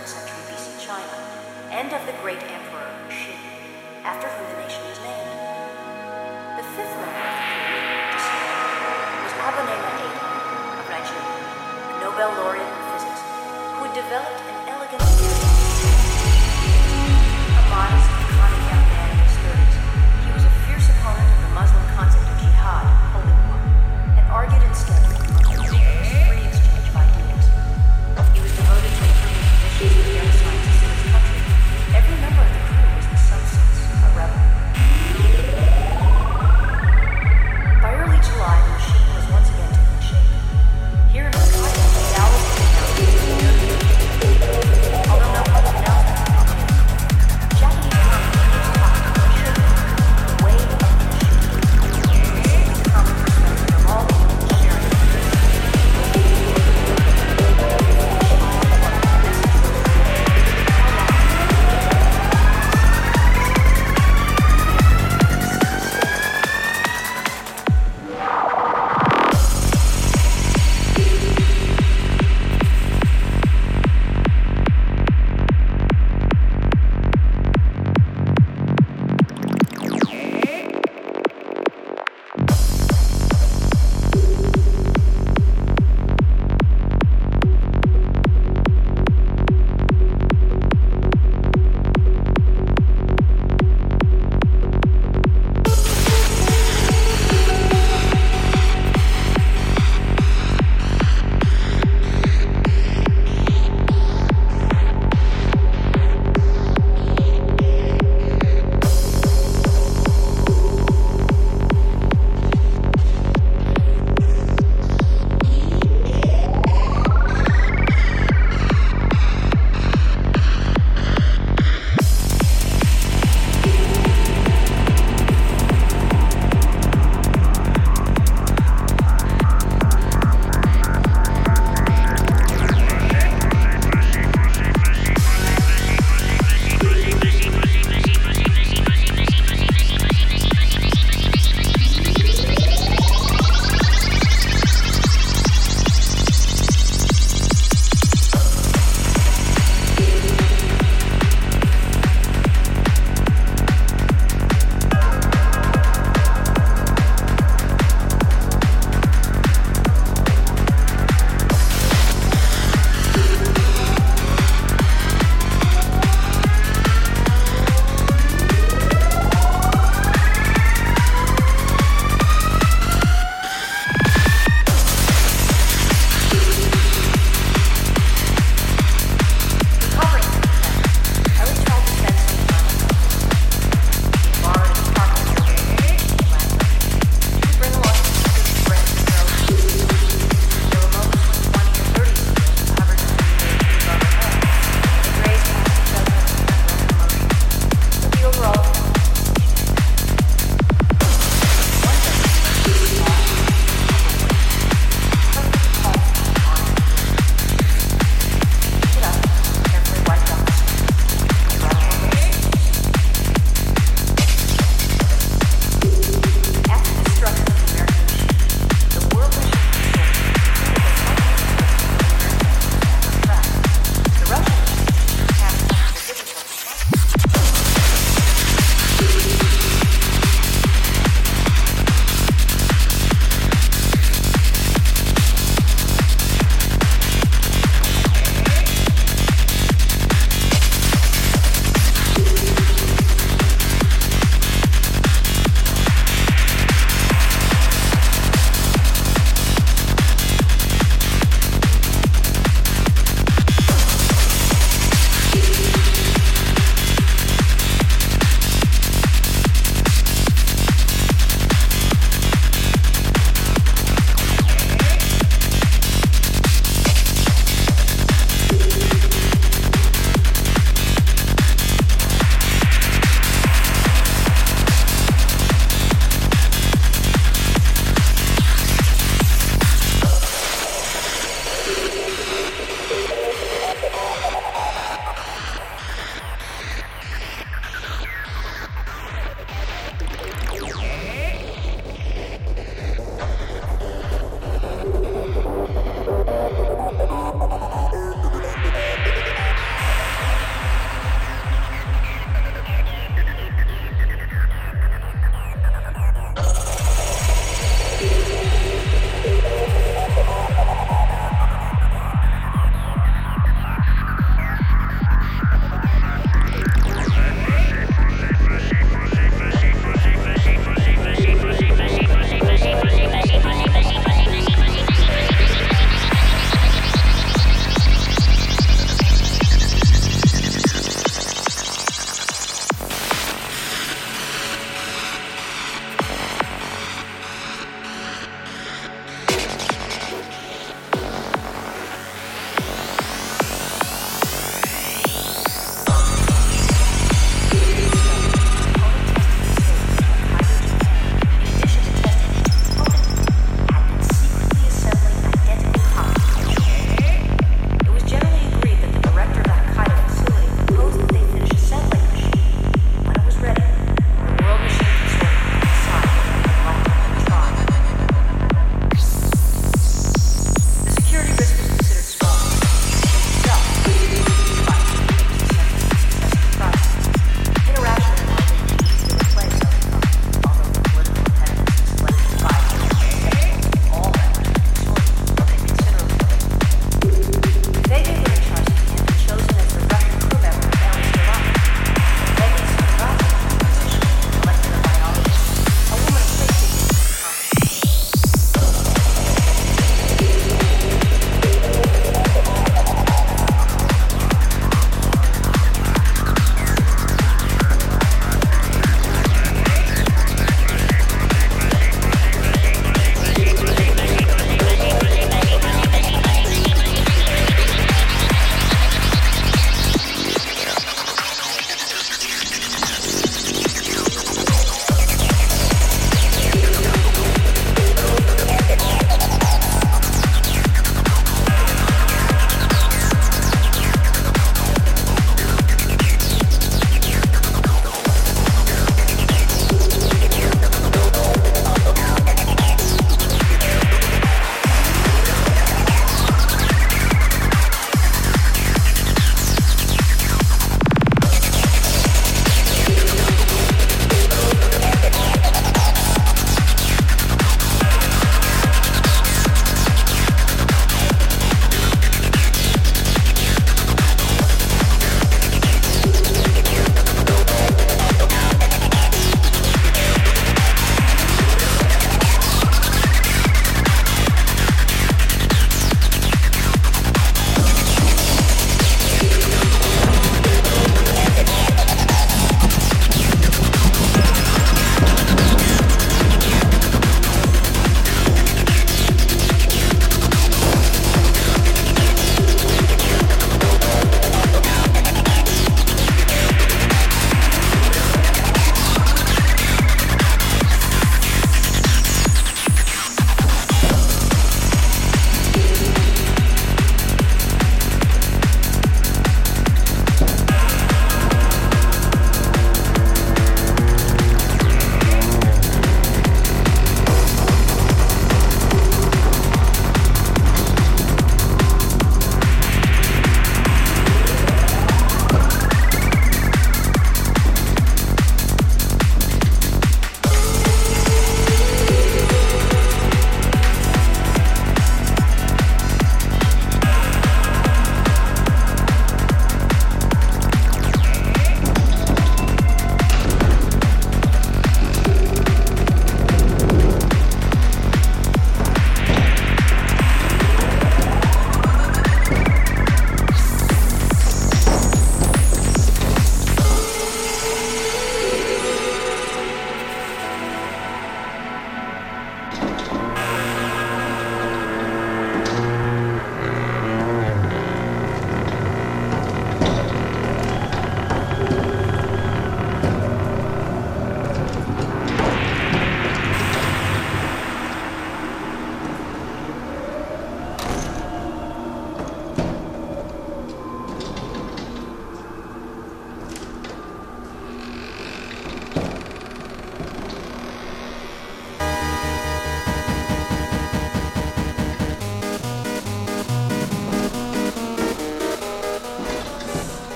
3rd century BC China, and of the great emperor Shi, after whom the nation was named. The fifth member of the period was Abonema Ada of Nigeria, a Nobel laureate in physics, who had developed an elegant theory. A modest, iconic young man in his 30s, he was a fierce opponent of the Muslim concept of jihad, holy war, and argued instead. Thank you.